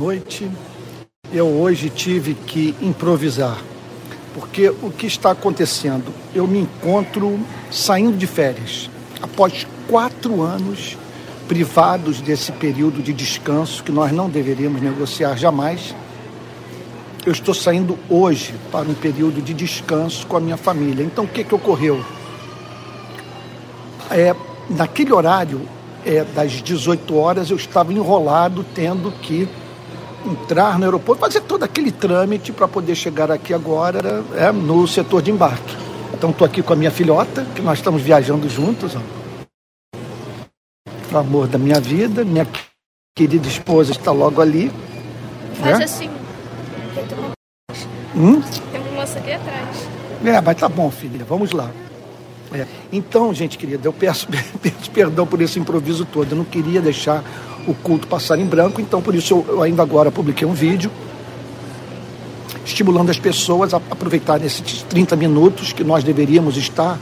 noite. Eu hoje tive que improvisar, porque o que está acontecendo? Eu me encontro saindo de férias após quatro anos privados desse período de descanso que nós não deveríamos negociar jamais. Eu estou saindo hoje para um período de descanso com a minha família. Então, o que, que ocorreu? É, naquele horário é, das 18 horas, eu estava enrolado, tendo que entrar no aeroporto, fazer todo aquele trâmite para poder chegar aqui agora é, no setor de embarque. Então estou aqui com a minha filhota, que nós estamos viajando juntos. Ó. O amor da minha vida, minha querida esposa está logo ali. Faz né? assim. Hum? Tem uma moça aqui atrás. É, mas tá bom, filha, vamos lá. É. Então, gente querida, eu peço, peço perdão por esse improviso todo. Eu não queria deixar o culto passar em branco, então por isso eu, ainda agora publiquei um vídeo estimulando as pessoas a aproveitar esses 30 minutos que nós deveríamos estar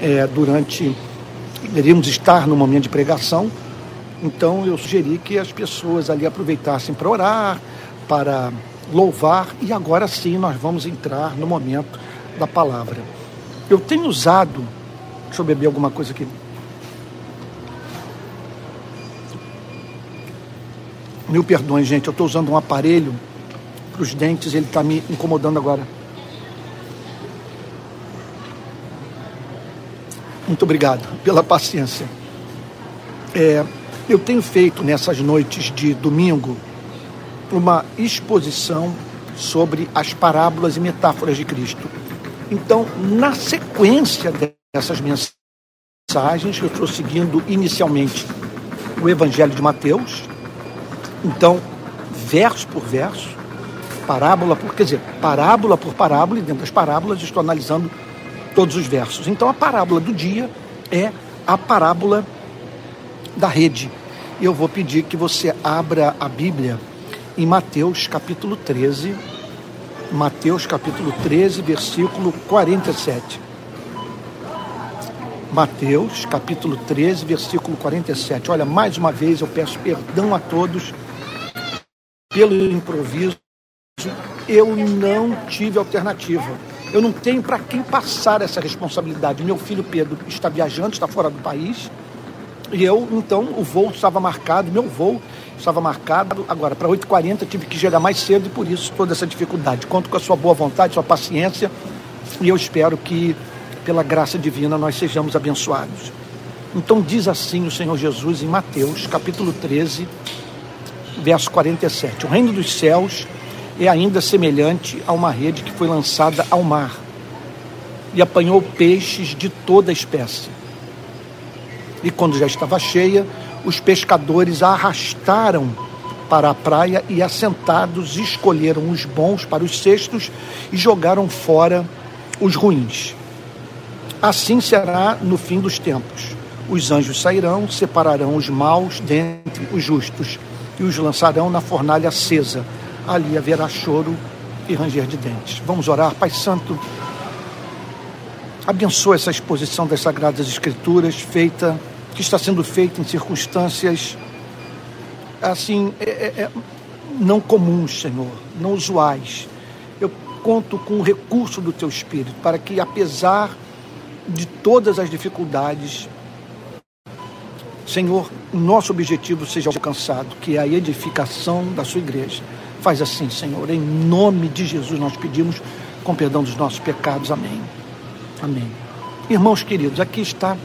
é, durante, deveríamos estar no momento de pregação. Então eu sugeri que as pessoas ali aproveitassem para orar, para louvar e agora sim nós vamos entrar no momento da palavra. Eu tenho usado, deixa eu beber alguma coisa aqui. Mil perdões, gente, eu estou usando um aparelho para os dentes, ele está me incomodando agora. Muito obrigado pela paciência. É, eu tenho feito nessas noites de domingo uma exposição sobre as parábolas e metáforas de Cristo. Então, na sequência dessas mensagens, eu estou seguindo inicialmente o Evangelho de Mateus, então, verso por verso, parábola por, quer dizer, parábola por parábola, e dentro das parábolas estou analisando todos os versos. Então, a parábola do dia é a parábola da rede. Eu vou pedir que você abra a Bíblia em Mateus capítulo 13, Mateus capítulo 13, versículo 47. Mateus capítulo 13, versículo 47. Olha, mais uma vez eu peço perdão a todos pelo improviso, eu não tive alternativa. Eu não tenho para quem passar essa responsabilidade. Meu filho Pedro está viajando, está fora do país. E eu, então, o voo estava marcado, meu voo estava marcado agora para 8h40, tive que chegar mais cedo e por isso toda essa dificuldade. Conto com a sua boa vontade, sua paciência e eu espero que, pela graça divina, nós sejamos abençoados. Então, diz assim o Senhor Jesus em Mateus, capítulo 13, verso 47. O reino dos céus é ainda semelhante a uma rede que foi lançada ao mar e apanhou peixes de toda espécie. E quando já estava cheia, os pescadores a arrastaram para a praia e, assentados, escolheram os bons para os cestos e jogaram fora os ruins. Assim será no fim dos tempos. Os anjos sairão, separarão os maus dentre os justos e os lançarão na fornalha acesa. Ali haverá choro e ranger de dentes. Vamos orar, Pai Santo. Abençoa essa exposição das Sagradas Escrituras, feita, que está sendo feita em circunstâncias assim, é, é, é não comuns, Senhor, não usuais. Eu conto com o recurso do Teu Espírito para que, apesar de todas as dificuldades, Senhor, o nosso objetivo seja alcançado, que é a edificação da sua igreja. Faz assim, Senhor, em nome de Jesus nós pedimos, com perdão dos nossos pecados. Amém. Amém. Irmãos queridos, aqui está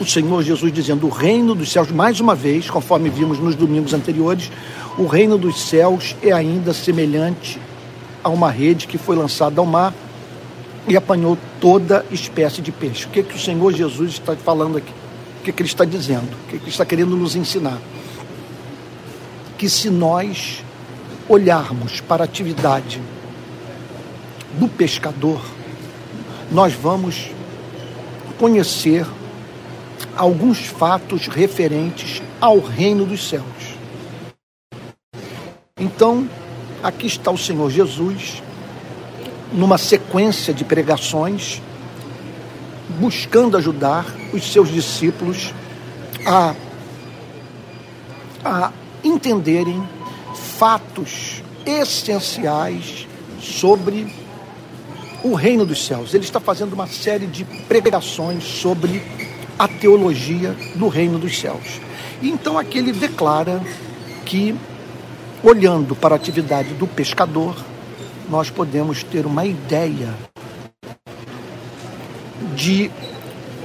o Senhor Jesus dizendo: o reino dos céus, mais uma vez, conforme vimos nos domingos anteriores, o reino dos céus é ainda semelhante a uma rede que foi lançada ao mar e apanhou toda espécie de peixe. O que, é que o Senhor Jesus está falando aqui? O que, que ele está dizendo? O que, que ele está querendo nos ensinar? Que se nós olharmos para a atividade do pescador, nós vamos conhecer alguns fatos referentes ao reino dos céus. Então, aqui está o Senhor Jesus, numa sequência de pregações, buscando ajudar os seus discípulos a, a entenderem fatos essenciais sobre o reino dos céus. Ele está fazendo uma série de pregações sobre a teologia do reino dos céus. Então aqui ele declara que, olhando para a atividade do pescador, nós podemos ter uma ideia de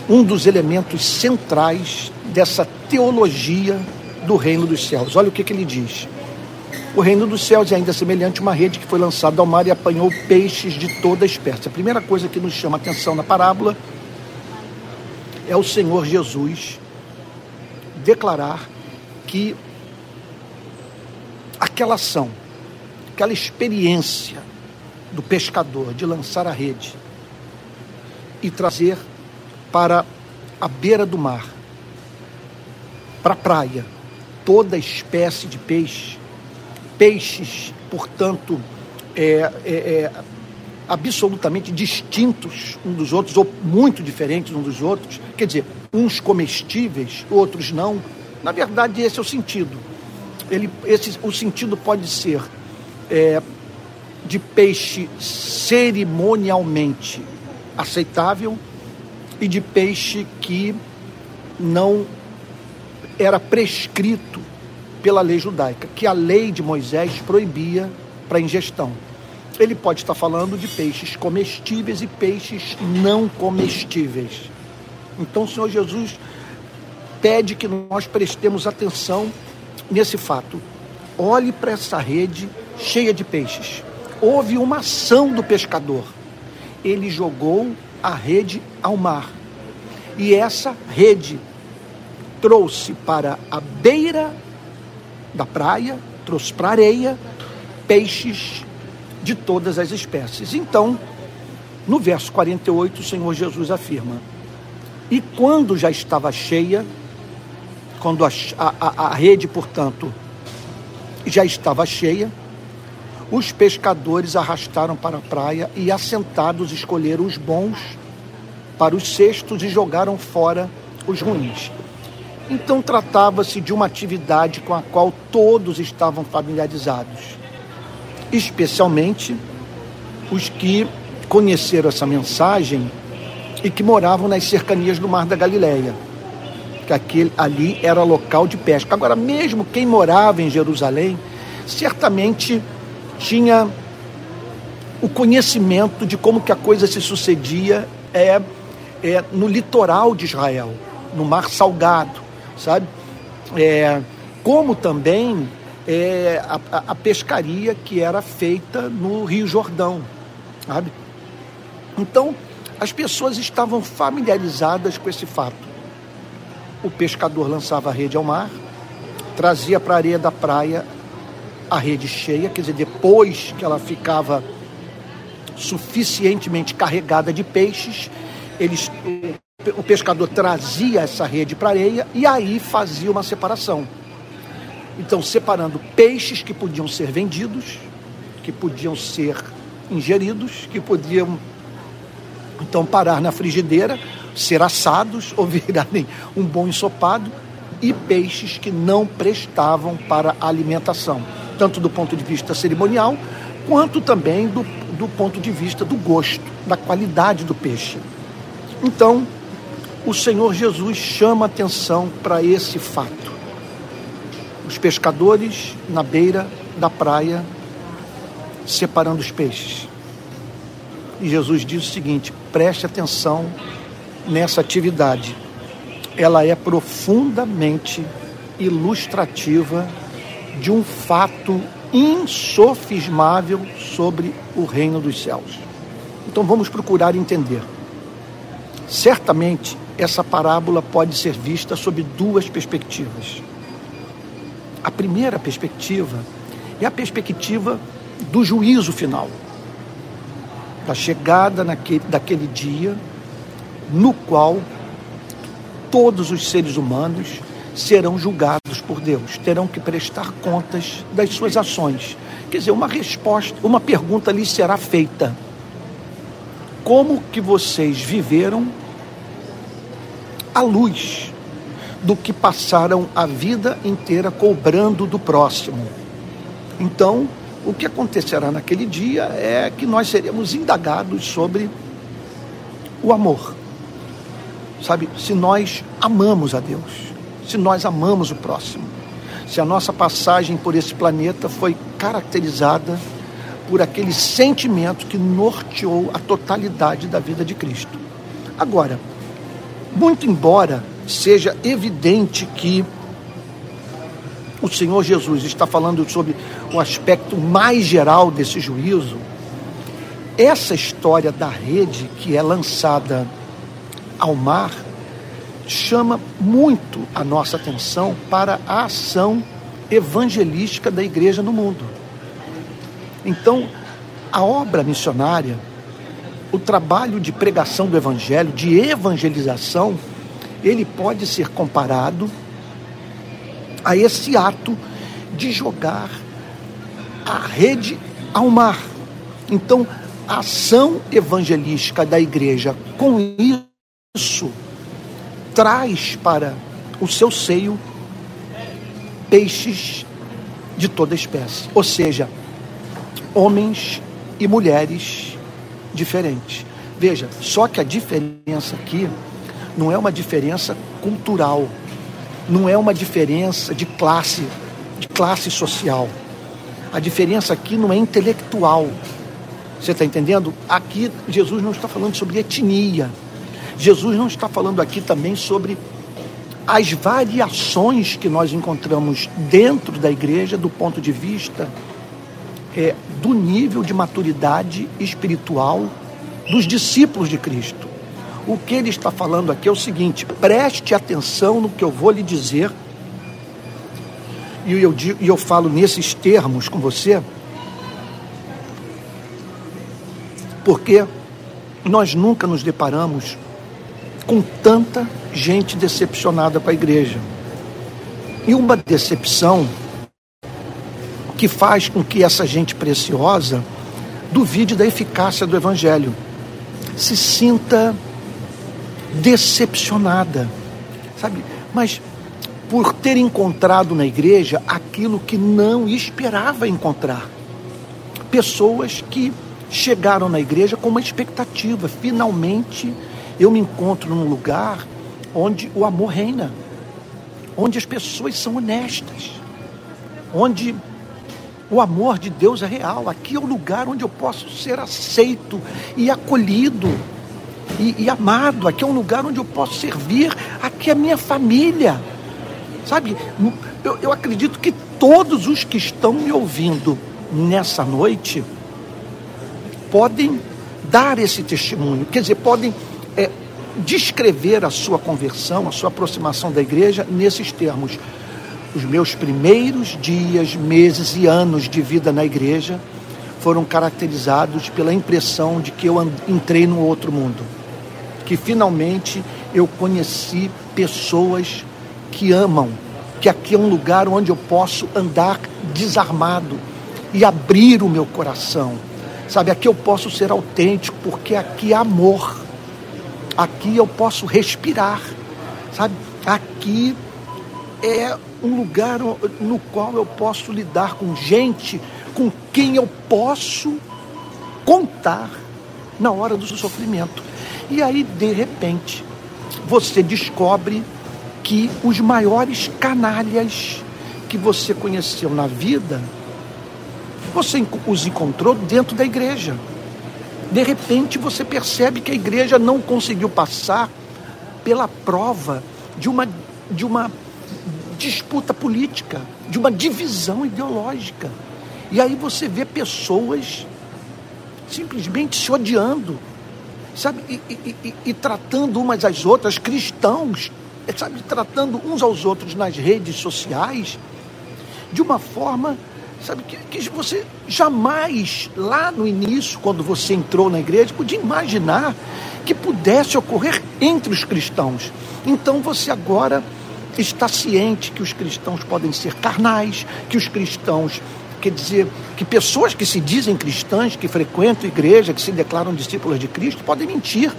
um dos elementos centrais dessa teologia do reino dos céus. Olha o que, que ele diz. O reino dos céus é ainda semelhante a uma rede que foi lançada ao mar e apanhou peixes de toda espécie. A primeira coisa que nos chama a atenção na parábola é o Senhor Jesus declarar que aquela ação, aquela experiência do pescador de lançar a rede e trazer para a beira do mar, para a praia, toda espécie de peixe, peixes, portanto, é, é, é, absolutamente distintos uns dos outros, ou muito diferentes uns dos outros, quer dizer, uns comestíveis, outros não. Na verdade, esse é o sentido. Ele, esse, o sentido pode ser é, de peixe cerimonialmente aceitável e de peixe que não era prescrito pela lei judaica, que a lei de Moisés proibia para ingestão. Ele pode estar falando de peixes comestíveis e peixes não comestíveis. Então o Senhor Jesus pede que nós prestemos atenção nesse fato. Olhe para essa rede cheia de peixes. Houve uma ação do pescador. Ele jogou a rede ao mar. E essa rede trouxe para a beira da praia, trouxe para a areia peixes de todas as espécies. Então, no verso 48, o Senhor Jesus afirma: E quando já estava cheia, quando a, a, a rede, portanto, já estava cheia, os pescadores arrastaram para a praia e, assentados, escolheram os bons para os cestos e jogaram fora os ruins. Então tratava-se de uma atividade com a qual todos estavam familiarizados, especialmente os que conheceram essa mensagem e que moravam nas cercanias do Mar da Galileia, que aquele, ali era local de pesca. Agora, mesmo quem morava em Jerusalém, certamente tinha o conhecimento de como que a coisa se sucedia é, é no litoral de Israel, no Mar Salgado sabe? É, como também é, a, a, pescaria que era feita no Rio Jordão, sabe? Então, as pessoas estavam familiarizadas com esse fato. O pescador lançava a rede ao mar, trazia para a areia da praia a rede cheia, quer dizer, depois que ela ficava suficientemente carregada de peixes, eles o pescador trazia essa rede para a areia e aí fazia uma separação. Então, separando peixes que podiam ser vendidos, que podiam ser ingeridos, que podiam então parar na frigideira, ser assados ou virarem um bom ensopado, e peixes que não prestavam para alimentação, tanto do ponto de vista cerimonial, quanto também do, do ponto de vista do gosto, da qualidade do peixe. Então, o Senhor Jesus chama atenção para esse fato. Os pescadores na beira da praia separando os peixes. E Jesus diz o seguinte: preste atenção nessa atividade. Ela é profundamente ilustrativa de um fato insofismável sobre o reino dos céus. Então vamos procurar entender. Certamente essa parábola pode ser vista sob duas perspectivas. A primeira perspectiva é a perspectiva do juízo final, da chegada naquele, daquele dia no qual todos os seres humanos serão julgados por Deus, terão que prestar contas das suas ações. Quer dizer, uma resposta, uma pergunta lhe será feita: Como que vocês viveram à luz do que passaram a vida inteira cobrando do próximo. Então, o que acontecerá naquele dia é que nós seremos indagados sobre o amor. Sabe, se nós amamos a Deus, se nós amamos o próximo, se a nossa passagem por esse planeta foi caracterizada por aquele sentimento que norteou a totalidade da vida de Cristo. Agora, muito embora seja evidente que o Senhor Jesus está falando sobre o aspecto mais geral desse juízo, essa história da rede que é lançada ao mar chama muito a nossa atenção para a ação evangelística da igreja no mundo. Então, a obra missionária, o trabalho de pregação do evangelho, de evangelização, ele pode ser comparado a esse ato de jogar a rede ao mar. Então, a ação evangelística da igreja com isso traz para o seu seio peixes de toda espécie, ou seja, homens e mulheres diferentes. Veja, só que a diferença aqui não é uma diferença cultural, não é uma diferença de classe, de classe social. A diferença aqui não é intelectual. Você está entendendo? Aqui Jesus não está falando sobre etnia. Jesus não está falando aqui também sobre as variações que nós encontramos dentro da igreja do ponto de vista é, do nível de maturidade espiritual dos discípulos de Cristo. O que ele está falando aqui é o seguinte: preste atenção no que eu vou lhe dizer. E eu, digo, e eu falo nesses termos com você, porque nós nunca nos deparamos com tanta gente decepcionada com a igreja. E uma decepção que faz com que essa gente preciosa duvide da eficácia do evangelho, se sinta decepcionada, sabe? Mas por ter encontrado na igreja aquilo que não esperava encontrar. Pessoas que chegaram na igreja com uma expectativa. Finalmente eu me encontro num lugar onde o amor reina, onde as pessoas são honestas, onde o amor de Deus é real. Aqui é o lugar onde eu posso ser aceito e acolhido e, e amado. Aqui é um lugar onde eu posso servir. Aqui é a minha família. Sabe, eu, eu acredito que todos os que estão me ouvindo nessa noite podem dar esse testemunho, quer dizer, podem descrever a sua conversão, a sua aproximação da igreja nesses termos. Os meus primeiros dias, meses e anos de vida na igreja foram caracterizados pela impressão de que eu entrei num outro mundo que finalmente eu conheci pessoas que amam, que aqui é um lugar onde eu posso andar desarmado e abrir o meu coração. Sabe, aqui eu posso ser autêntico, porque aqui é amor. Aqui eu posso respirar. Sabe, aqui é um lugar no qual eu posso lidar com gente com quem eu posso contar na hora do sofrimento. E aí, de repente, você descobre que os maiores canalhas que você conheceu na vida, você os encontrou dentro da igreja. De repente, você percebe que a igreja não conseguiu passar pela prova de uma, de uma disputa política, de uma divisão ideológica. E aí você vê pessoas simplesmente se odiando, sabe, e, e, e, e tratando umas às outras, cristãos, sabe, tratando uns aos outros nas redes sociais, de uma forma, sabe, que, que você jamais, lá no início, quando você entrou na igreja, podia imaginar que pudesse ocorrer entre os cristãos. Então você agora está ciente que os cristãos podem ser carnais, que os cristãos quer dizer que pessoas que se dizem cristãs, que frequentam igreja, que se declaram discípulos de Cristo, podem mentir,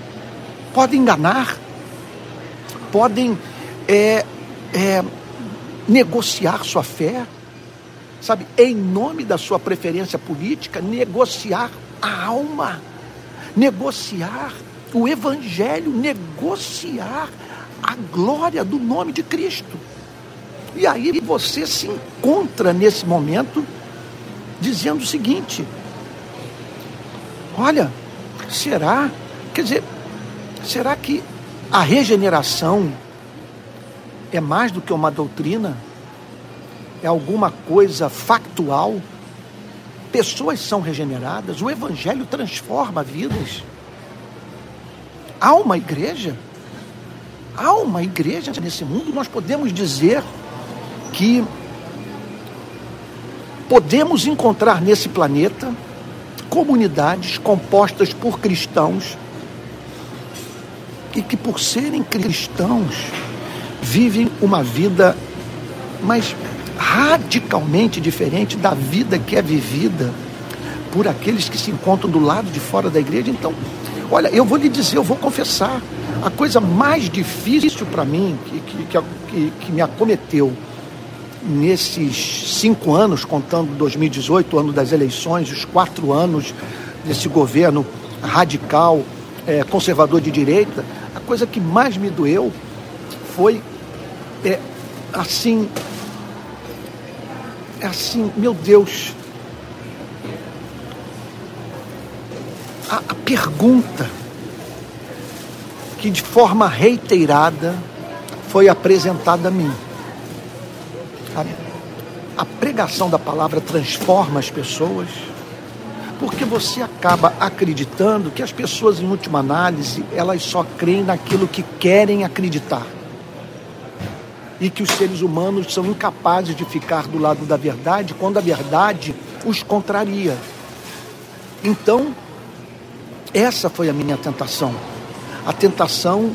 podem enganar, podem é, é, negociar sua fé. Sabe, em nome da sua preferência política, negociar a alma, negociar o evangelho, negociar a glória do nome de Cristo. E aí você se encontra nesse momento dizendo o seguinte: olha, será, quer dizer, será que a regeneração é mais do que uma doutrina? É alguma coisa factual? Pessoas são regeneradas, o Evangelho transforma vidas. Há uma igreja? Há uma igreja nesse mundo? Nós podemos dizer que podemos encontrar nesse planeta comunidades compostas por cristãos e que, por serem cristãos, vivem uma vida mais radicalmente diferente da vida que é vivida por aqueles que se encontram do lado de fora da igreja. Então, olha, eu vou lhe dizer, eu vou confessar, a coisa mais difícil para mim, que, que, que, que me acometeu nesses cinco anos, contando 2018, ano das eleições, os quatro anos desse governo radical, é, conservador de direita, a coisa que mais me doeu foi é, assim, assim, meu Deus, a, a pergunta que de forma reiterada foi apresentada a mim. A, a pregação da palavra transforma as pessoas, porque você acaba acreditando que as pessoas, em última análise, elas só creem naquilo que querem acreditar. E que os seres humanos são incapazes de ficar do lado da verdade quando a verdade os contraria. Então, essa foi a minha tentação. A tentação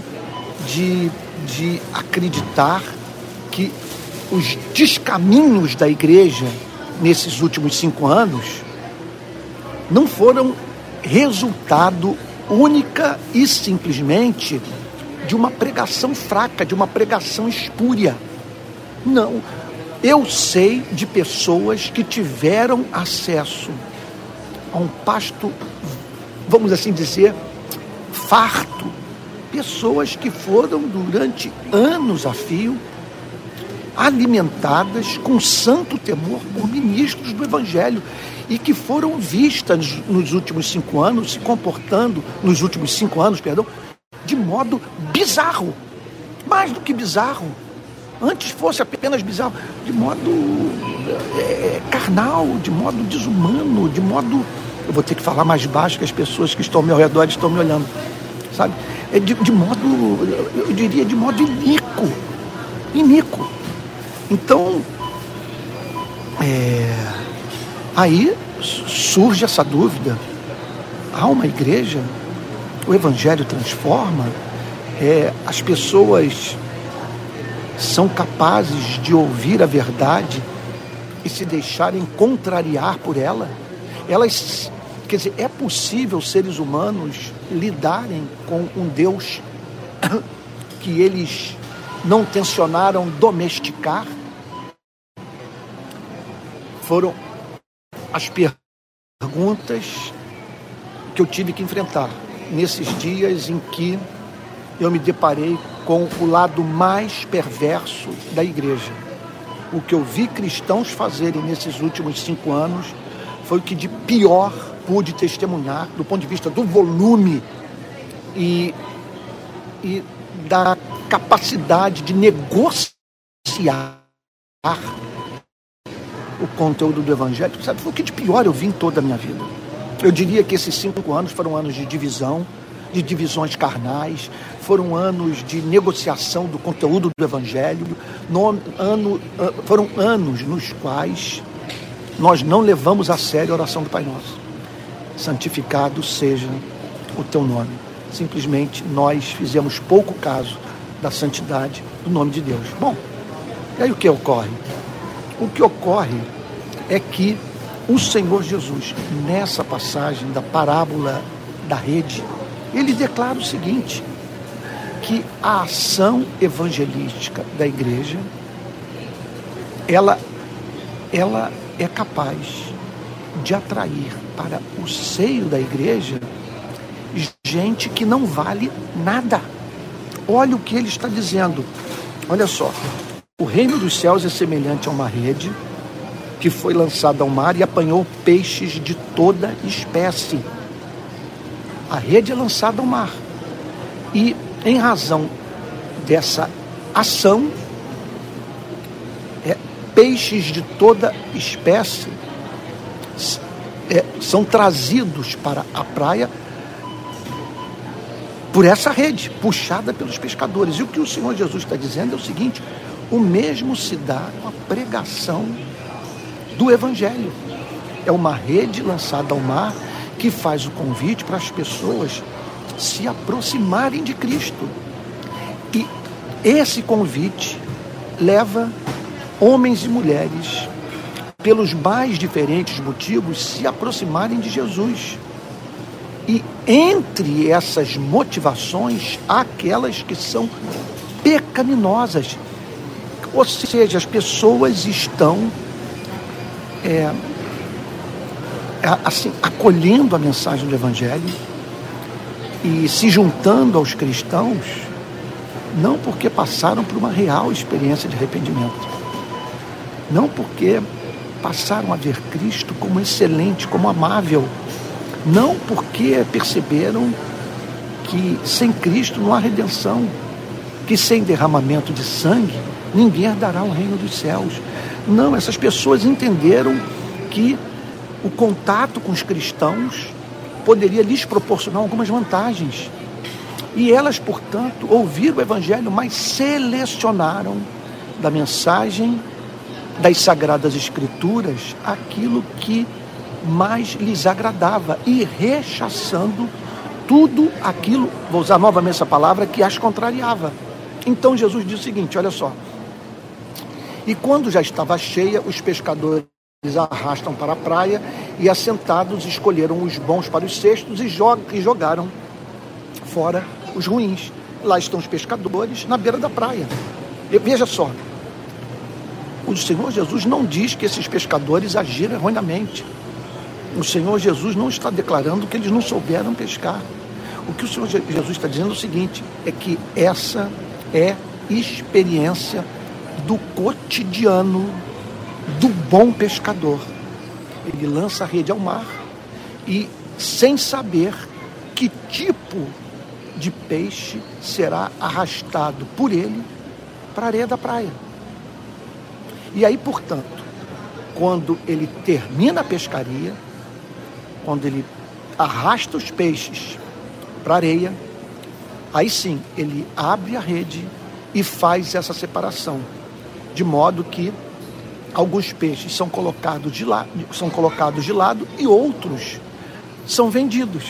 de, de acreditar que os descaminhos da igreja nesses últimos cinco anos não foram resultado única e simplesmente de uma pregação fraca, de uma pregação espúria. Não. Eu sei de pessoas que tiveram acesso a um pasto, vamos assim dizer, farto. Pessoas que foram durante anos a fio alimentadas com santo temor por ministros do Evangelho e que foram vistas nos últimos cinco anos se comportando, nos últimos cinco anos, perdão, de modo bizarro. Mais do que bizarro. Antes fosse apenas bizarro, de modo é, carnal, de modo desumano, de modo. Eu vou ter que falar mais baixo que as pessoas que estão ao meu redor estão me olhando. Sabe? É de, de modo, eu diria, de modo iníquo. Iníquo. Então, é, aí surge essa dúvida: há uma igreja? O Evangelho transforma? É, as pessoas são capazes de ouvir a verdade e se deixarem contrariar por ela? Elas, quer dizer, é possível seres humanos lidarem com um Deus que eles não tensionaram domesticar? foram as perguntas que eu tive que enfrentar nesses dias em que eu me deparei com o lado mais perverso da igreja. O que eu vi cristãos fazerem nesses últimos cinco anos foi o que de pior pude testemunhar do ponto de vista do volume e, e da capacidade de negociar o conteúdo do Evangelho, sabe, foi o que de pior eu vi em toda a minha vida. Eu diria que esses cinco anos foram anos de divisão, de divisões carnais, foram anos de negociação do conteúdo do Evangelho, no, ano, foram anos nos quais nós não levamos a sério a oração do Pai Nosso. Santificado seja o teu nome. Simplesmente nós fizemos pouco caso da santidade do nome de Deus. Bom, e aí o que ocorre? O que ocorre é que o Senhor Jesus, nessa passagem da parábola da rede, ele declara o seguinte: que a ação evangelística da igreja ela ela é capaz de atrair para o seio da igreja gente que não vale nada. Olha o que ele está dizendo. Olha só. O reino dos céus é semelhante a uma rede que foi lançada ao mar e apanhou peixes de toda espécie. A rede é lançada ao mar. E em razão dessa ação, é, peixes de toda espécie é, são trazidos para a praia por essa rede, puxada pelos pescadores. E o que o Senhor Jesus está dizendo é o seguinte: o mesmo se dá com a pregação do Evangelho. É uma rede lançada ao mar que faz o convite para as pessoas se aproximarem de Cristo. E esse convite leva homens e mulheres, pelos mais diferentes motivos, se aproximarem de Jesus. E entre essas motivações, há aquelas que são pecaminosas. Ou seja, as pessoas estão é, assim, acolhendo a mensagem do Evangelho e se juntando aos cristãos, não porque passaram por uma real experiência de arrependimento, não porque passaram a ver Cristo como excelente, como amável, não porque perceberam que sem Cristo não há redenção, que sem derramamento de sangue ninguém herdará o reino dos céus. Não, essas pessoas entenderam que o contato com os cristãos poderia lhes proporcionar algumas vantagens. E elas, portanto, ouviram o Evangelho, mas selecionaram da mensagem das Sagradas Escrituras aquilo que mais lhes agradava e rechaçando tudo aquilo, vou usar novamente essa palavra, que as contrariava. Então Jesus disse o seguinte: olha só. E quando já estava cheia, os pescadores arrastam para a praia e, assentados, escolheram os bons para os cestos e, jogaram fora os ruins. Lá estão os pescadores, na beira da praia. E, veja só, o Senhor Jesus não diz que esses pescadores agiram erroneamente. O Senhor Jesus não está declarando que eles não souberam pescar. O que o Senhor Jesus está dizendo é o seguinte: é que essa é experiência do cotidiano do bom pescador. Ele lança a rede ao mar e, sem saber que tipo de peixe será arrastado por ele para a areia da praia. E aí, portanto, quando ele termina a pescaria, quando ele arrasta os peixes para a areia, aí sim ele abre a rede e faz essa separação, de modo que alguns peixes são colocados de lado, são colocados de lado e outros são vendidos.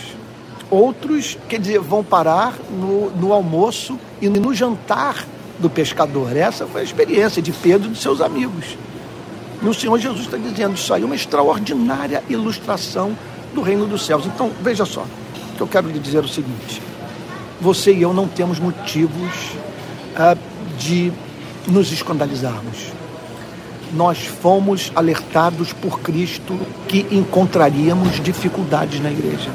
Outros, quer dizer, vão parar no, no almoço e no jantar do pescador. Essa foi a experiência de Pedro e de seus amigos. E o Senhor Jesus está dizendo isso aí, uma extraordinária ilustração do reino dos céus. Então, veja só, o que eu quero lhe dizer é o seguinte: você e eu não temos motivos ah, de nos escandalizarmos nós fomos alertados por Cristo que encontraríamos dificuldades na igreja.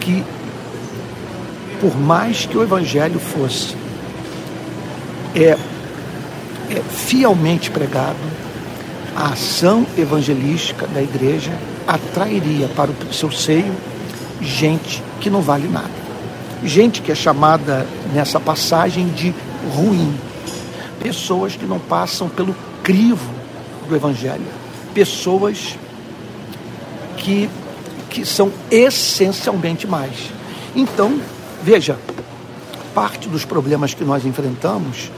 Que, por mais que o Evangelho fosse é, é fielmente pregado, a ação evangelística da igreja atrairia para o seu seio gente que não vale nada. Gente que é chamada nessa passagem de ruim pessoas que não passam pelo crivo do Evangelho, pessoas que, que são essencialmente mais. Então, veja, parte dos problemas que nós enfrentamos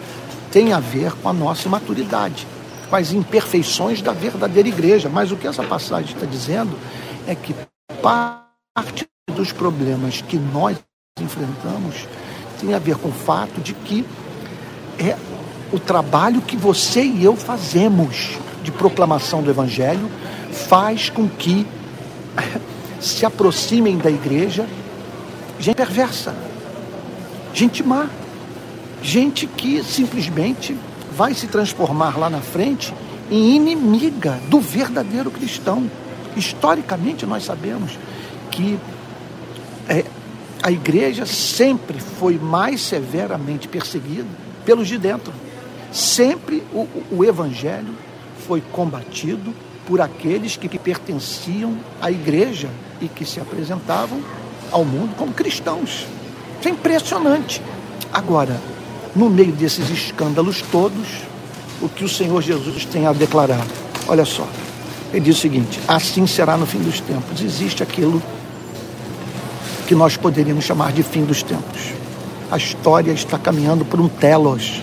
tem a ver com a nossa maturidade, com as imperfeições da verdadeira igreja. Mas o que essa passagem está dizendo é que parte dos problemas que nós enfrentamos tem a ver com o fato de que é o trabalho que você e eu fazemos de proclamação do Evangelho faz com que se aproximem da igreja gente perversa, gente má, gente que simplesmente vai se transformar lá na frente e inimiga do verdadeiro cristão. Historicamente, nós sabemos que é, a igreja sempre foi mais severamente perseguida pelos de dentro. Sempre o, o evangelho foi combatido por aqueles que pertenciam à igreja e que se apresentavam ao mundo como cristãos. Isso é impressionante. Agora, no meio desses escândalos todos, o que o Senhor Jesus tem a declarar? Olha só, ele diz o seguinte: assim será no fim dos tempos. Existe aquilo que nós poderíamos chamar de fim dos tempos. A história está caminhando por um telos,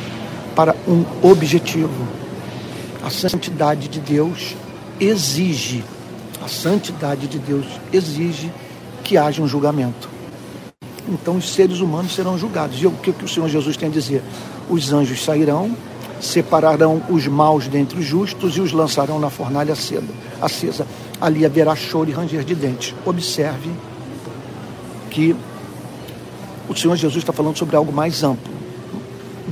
para um objetivo. A santidade de Deus exige, a santidade de Deus exige que haja um julgamento. Então os seres humanos serão julgados. E o que, que o Senhor Jesus tem a dizer? Os anjos sairão, separarão os maus dentre os justos e os lançarão na fornalha acesa. Ali haverá choro e ranger de dentes. Observe que o Senhor Jesus está falando sobre algo mais amplo,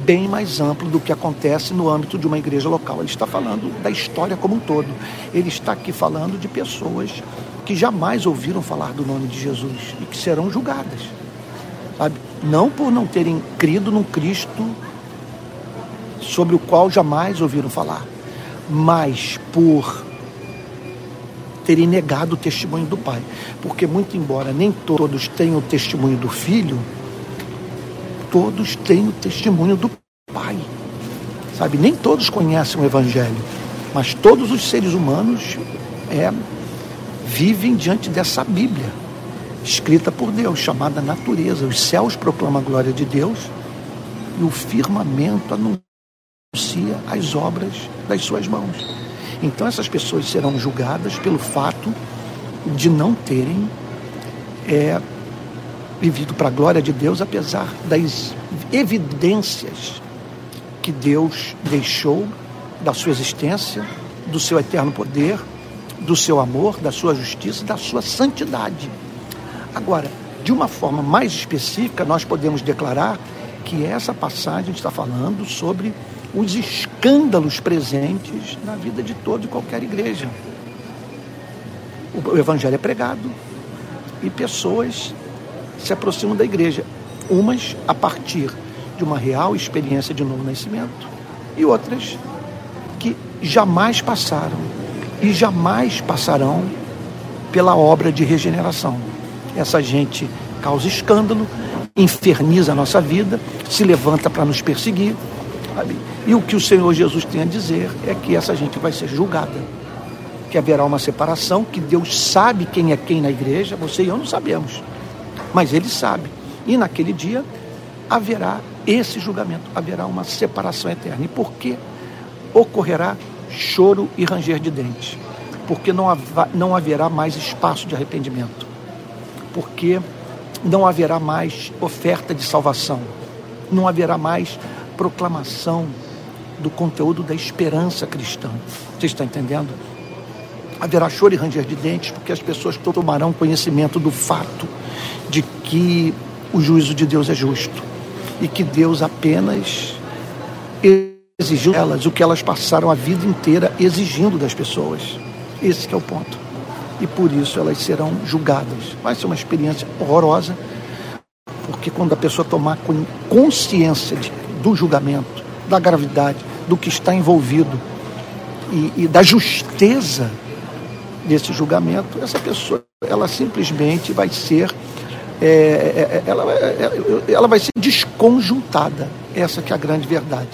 bem mais amplo do que acontece no âmbito de uma igreja local. Ele está falando da história como um todo. Ele está aqui falando de pessoas que jamais ouviram falar do nome de Jesus e que serão julgadas. Sabe? Não por não terem crido num Cristo sobre o qual jamais ouviram falar, mas por terem negado o testemunho do Pai. Porque, muito embora nem todos tenham o testemunho do Filho, todos têm o testemunho do Pai. Sabe? Nem todos conhecem o Evangelho, mas todos os seres humanos é, vivem diante dessa Bíblia, escrita por Deus, chamada natureza. Os céus proclamam a glória de Deus e o firmamento anuncia as obras das suas mãos. Então essas pessoas serão julgadas pelo fato de não terem é, vivido para a glória de Deus, apesar das evidências que Deus deixou da sua existência, do seu eterno poder, do seu amor, da sua justiça, da sua santidade. Agora, de uma forma mais específica, nós podemos declarar que essa passagem está falando sobre os escândalos presentes na vida de toda e qualquer igreja. O evangelho é pregado e pessoas se aproximam da igreja, umas a partir de uma real experiência de novo nascimento e outras que jamais passaram e jamais passarão pela obra de regeneração. Essa gente causa escândalo, inferniza a nossa vida, se levanta para nos perseguir, sabe? E o que o Senhor Jesus tem a dizer é que essa gente vai ser julgada, que haverá uma separação, que Deus sabe quem é quem na igreja, você e eu não sabemos, mas Ele sabe. E naquele dia haverá esse julgamento, haverá uma separação eterna. E por que ocorrerá choro e ranger de dentes? Porque não, não haverá mais espaço de arrependimento. Porque não haverá mais oferta de salvação. Não haverá mais proclamação do conteúdo da esperança cristã. Você está entendendo? Haverá choro e ranger de dentes, porque as pessoas tomarão conhecimento do fato de que o juízo de Deus é justo e que Deus apenas exigiu delas o que elas passaram a vida inteira exigindo das pessoas. Esse é o ponto. E por isso elas serão julgadas. Vai ser uma experiência horrorosa, porque quando a pessoa tomar consciência de do julgamento, da gravidade, do que está envolvido e, e da justeza desse julgamento, essa pessoa ela simplesmente vai ser é, é, é ela, é, ela vai ser desconjuntada. Essa que é a grande verdade.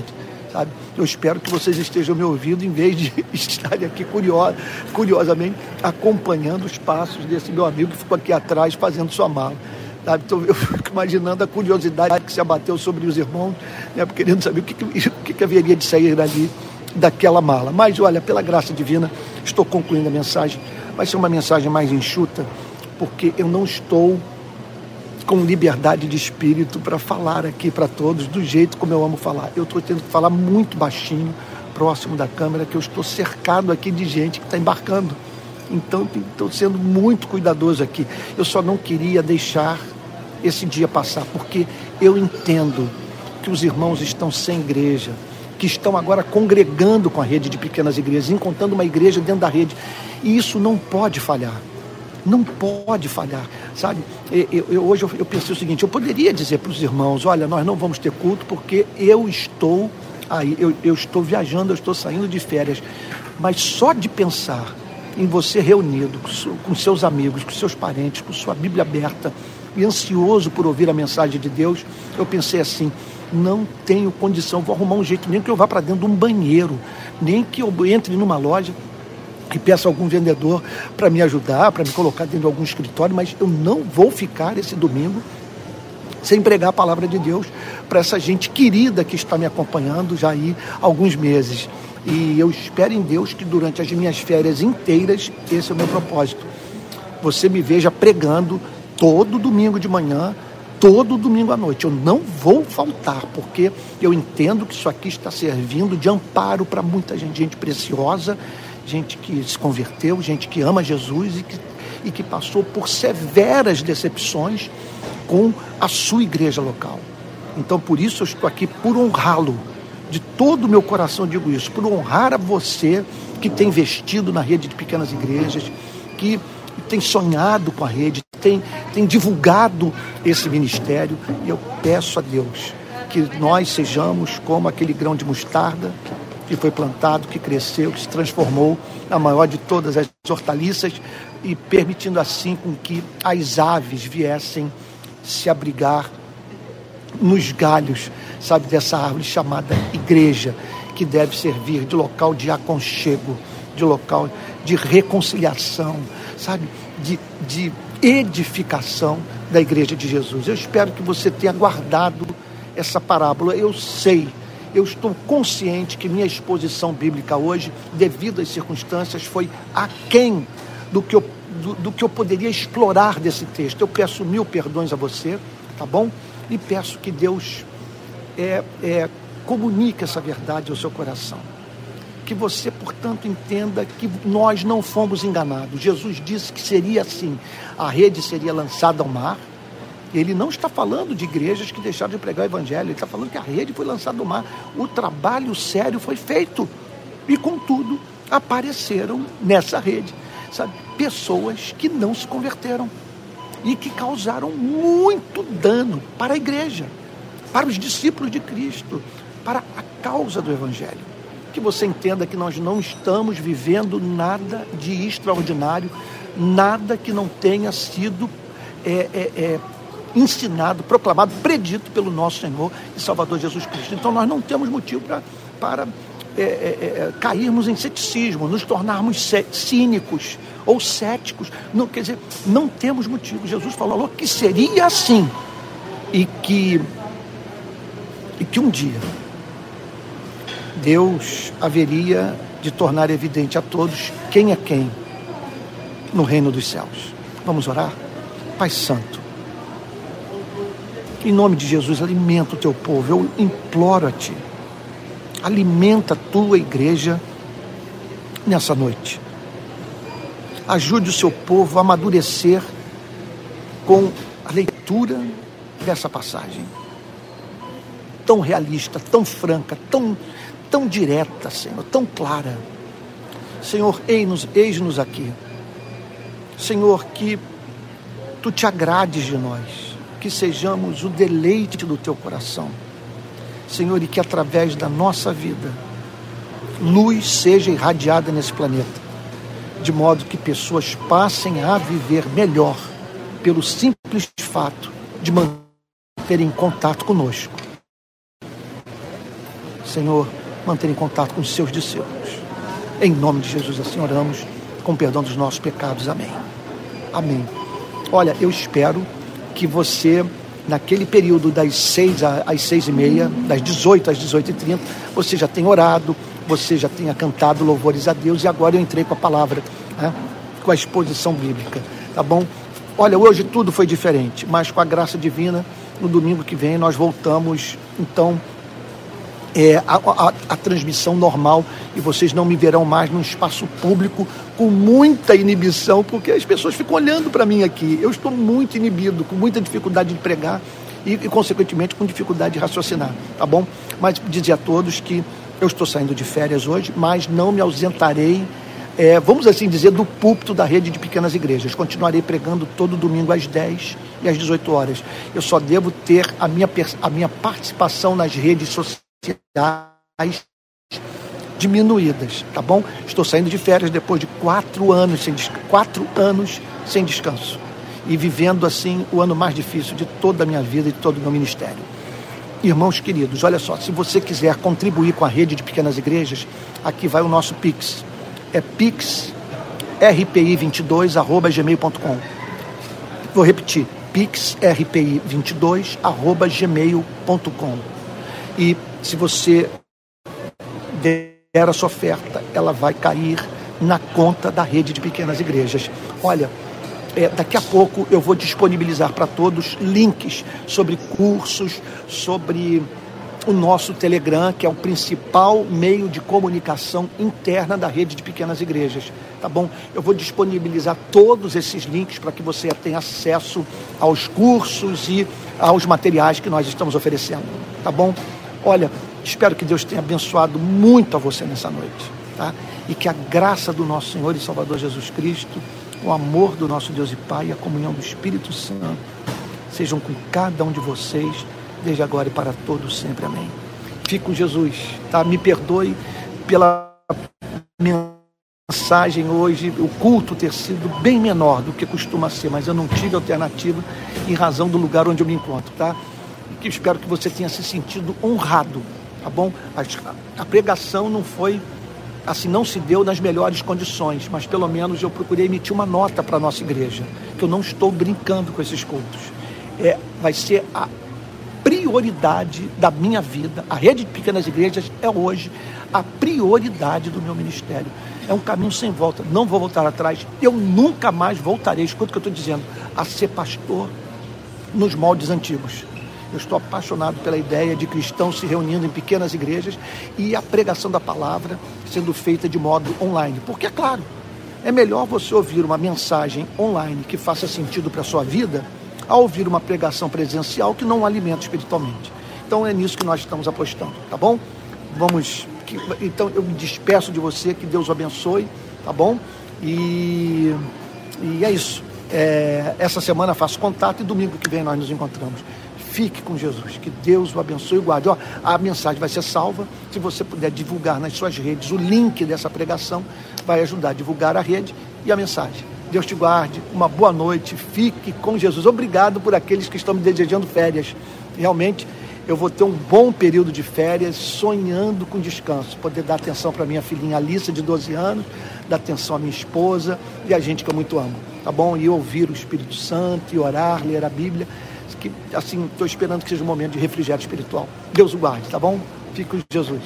Sabe? Eu espero que vocês estejam me ouvindo em vez de estarem aqui curiosa, curiosamente acompanhando os passos desse meu amigo que ficou aqui atrás fazendo sua mala. Sabe? Então, eu fico imaginando a curiosidade que se abateu sobre os irmãos, né, querendo saber o que, que, o que, que haveria de sair dali, daquela mala. Mas, olha, pela graça divina, estou concluindo a mensagem. Vai ser uma mensagem mais enxuta, porque eu não estou com liberdade de espírito para falar aqui para todos do jeito como eu amo falar. Eu estou tendo que falar muito baixinho, próximo da câmera, que eu estou cercado aqui de gente que está embarcando. Então, estou sendo muito cuidadoso aqui. Eu só não queria deixar esse dia passar, porque eu entendo que os irmãos estão sem igreja, que estão agora congregando com a rede de pequenas igrejas, encontrando uma igreja dentro da rede. E isso não pode falhar. Não pode falhar, sabe? Eu, eu, hoje eu, eu pensei o seguinte: eu poderia dizer para os irmãos: olha, nós não vamos ter culto porque eu estou aí, eu, eu estou viajando, eu estou saindo de férias. Mas só de pensar em você reunido com, seus amigos, com seus parentes, com sua Bíblia aberta e ansioso por ouvir a mensagem de Deus, eu pensei assim: não tenho condição, vou arrumar um jeito, nem que eu vá para dentro de um banheiro, nem que eu entre numa loja e peça algum vendedor para me ajudar, para me colocar dentro de algum escritório, mas eu não vou ficar esse domingo sem pregar a palavra de Deus para essa gente querida que está me acompanhando já aí há alguns meses. E eu espero em Deus que durante as minhas férias inteiras, esse é o meu propósito. Você me veja pregando todo domingo de manhã, todo domingo à noite. Eu não vou faltar, porque eu entendo que isso aqui está servindo de amparo para muita gente, gente preciosa, gente que se converteu, gente que ama Jesus e que, e que passou por severas decepções com a sua igreja local. Então, por isso, eu estou aqui por honrá-lo. De todo o meu coração digo isso, por honrar a você que tem vestido na rede de pequenas igrejas, que tem sonhado com a rede, tem, tem divulgado esse ministério. E eu peço a Deus que nós sejamos como aquele grão de mostarda que foi plantado, que cresceu, que se transformou na maior de todas as hortaliças e permitindo assim com que as aves viessem se abrigar nos galhos, sabe, dessa árvore chamada igreja, que deve servir de local de aconchego, de local de reconciliação, sabe, de, de edificação da igreja de Jesus. Eu espero que você tenha guardado essa parábola. Eu sei, eu estou consciente que minha exposição bíblica hoje, devido às circunstâncias, foi aquém do que eu do, do, que eu poderia explorar desse texto. Eu peço mil perdões a você, tá bom? E peço que Deus é, é, comunique essa verdade ao seu coração. Que você, portanto, entenda que nós não fomos enganados. Jesus disse que seria assim: a rede seria lançada ao mar. Ele não está falando de igrejas que deixaram de pregar o evangelho, ele está falando que a rede foi lançada ao mar. O trabalho sério foi feito. E, contudo, apareceram nessa rede sabe, pessoas que não se converteram e que causaram muito dano para a igreja, para os discípulos de Cristo, para a causa do Evangelho. Que você entenda que nós não estamos vivendo nada de extraordinário, nada que não tenha sido é, é, é, ensinado, proclamado, predito pelo nosso Senhor e Salvador Jesus Cristo. Então nós não temos motivo pra, para é, é, é, cairmos em ceticismo, nos tornarmos cínicos ou céticos. Não, quer dizer, não temos motivo. Jesus falou que seria assim e que, e que um dia Deus haveria de tornar evidente a todos quem é quem no reino dos céus. Vamos orar? Pai Santo, em nome de Jesus, alimenta o teu povo. Eu imploro a Ti alimenta a tua igreja nessa noite. Ajude o seu povo a amadurecer com a leitura dessa passagem. Tão realista, tão franca, tão, tão direta, Senhor, tão clara. Senhor, eis-nos eis aqui. Senhor, que tu te agrades de nós, que sejamos o deleite do teu coração Senhor, e que através da nossa vida, luz seja irradiada nesse planeta, de modo que pessoas passem a viver melhor pelo simples fato de manterem contato conosco. Senhor, manterem contato com os seus discípulos. Em nome de Jesus, assim oramos, com perdão dos nossos pecados. Amém. Amém. Olha, eu espero que você naquele período das seis às seis e meia, das 18 às 18 e 30, você já tem orado, você já tenha cantado louvores a Deus e agora eu entrei com a palavra, né? com a exposição bíblica, tá bom? Olha, hoje tudo foi diferente, mas com a graça divina, no domingo que vem nós voltamos, então, é, a, a, a transmissão normal e vocês não me verão mais num espaço público com muita inibição, porque as pessoas ficam olhando para mim aqui. Eu estou muito inibido, com muita dificuldade de pregar e, e, consequentemente, com dificuldade de raciocinar, tá bom? Mas dizer a todos que Eu estou saindo de férias hoje, mas não me ausentarei, é, vamos assim dizer, do púlpito da rede de pequenas igrejas. Continuarei pregando todo domingo às 10 e às 18 horas. Eu só devo ter a minha, a minha participação nas redes sociais diminuídas, tá bom? Estou saindo de férias depois de quatro anos sem, quatro anos sem descanso e vivendo assim o ano mais difícil de toda a minha vida e todo o meu ministério. Irmãos queridos, olha só, se você quiser contribuir com a rede de pequenas igrejas, aqui vai o nosso Pix. É pixrpi22@gmail.com. Vou repetir, pixrpi22@gmail.com. E se você der a sua oferta, ela vai cair na conta da rede de pequenas igrejas. Olha, é, daqui a pouco eu vou disponibilizar para todos links sobre cursos, sobre o nosso Telegram, que é o principal meio de comunicação interna da rede de pequenas igrejas. Tá bom? Eu vou disponibilizar todos esses links para que você tenha acesso aos cursos e aos materiais que nós estamos oferecendo. Tá bom? Olha, espero que Deus tenha abençoado muito a você nessa noite. Tá? E que a graça do nosso Senhor e Salvador Jesus Cristo o amor do nosso Deus e Pai e a comunhão do Espírito Santo sejam com cada um de vocês, desde agora e para todos sempre. Amém. Fique com Jesus, tá? Me perdoe pela mensagem hoje, o culto ter sido bem menor do que costuma ser, mas eu não tive alternativa em razão do lugar onde eu me encontro, tá? E que espero que você tenha se sentido honrado, tá bom? A, a pregação não foi assim não se deu nas melhores condições, mas pelo menos eu procurei emitir uma nota para a nossa igreja, que eu não estou brincando com esses cultos. É, vai ser a prioridade da minha vida. A rede de pequenas igrejas é hoje a prioridade do meu ministério. É um caminho sem volta. Não vou voltar atrás. Eu nunca mais voltarei, escuta o que eu estou dizendo, a ser pastor nos moldes antigos. Eu estou apaixonado pela ideia de cristãos se reunindo em pequenas igrejas e a pregação da palavra sendo feita de modo online. Porque, é claro, é melhor você ouvir uma mensagem online que faça sentido para a sua vida a ouvir uma pregação presencial que não alimenta espiritualmente. Então é nisso que nós estamos apostando, tá bom? Vamos. Então eu me despeço de você, que Deus o abençoe, tá bom? E, e é isso. É, essa semana faço contato e domingo que vem nós nos encontramos. Fique com Jesus, que Deus o abençoe e guarde. Ó, a mensagem vai ser salva. Se você puder divulgar nas suas redes o link dessa pregação, vai ajudar a divulgar a rede e a mensagem. Deus te guarde, uma boa noite, fique com Jesus. Obrigado por aqueles que estão me desejando férias. Realmente, eu vou ter um bom período de férias, sonhando com descanso, poder dar atenção para minha filhinha Alice, de 12 anos, dar atenção à minha esposa e a gente que eu muito amo, tá bom? E ouvir o Espírito Santo, e orar, ler a Bíblia que, assim, estou esperando que seja um momento de refrigério espiritual. Deus o guarde, tá bom? Fique com Jesus.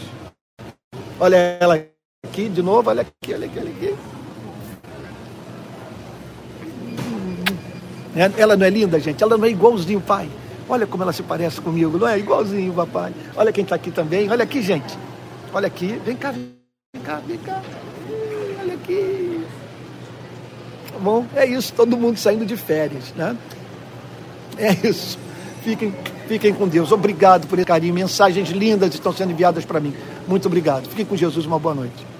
Olha ela aqui, de novo, olha aqui, olha aqui, olha aqui. É, ela não é linda, gente? Ela não é igualzinho pai. Olha como ela se parece comigo, não é? Igualzinho papai. Olha quem está aqui também. Olha aqui, gente. Olha aqui. Vem cá, vem cá, vem cá. Olha aqui. Tá bom? É isso, todo mundo saindo de férias, né? É isso. Fiquem, fiquem com Deus. Obrigado por esse carinho. Mensagens lindas estão sendo enviadas para mim. Muito obrigado. Fiquem com Jesus. Uma boa noite.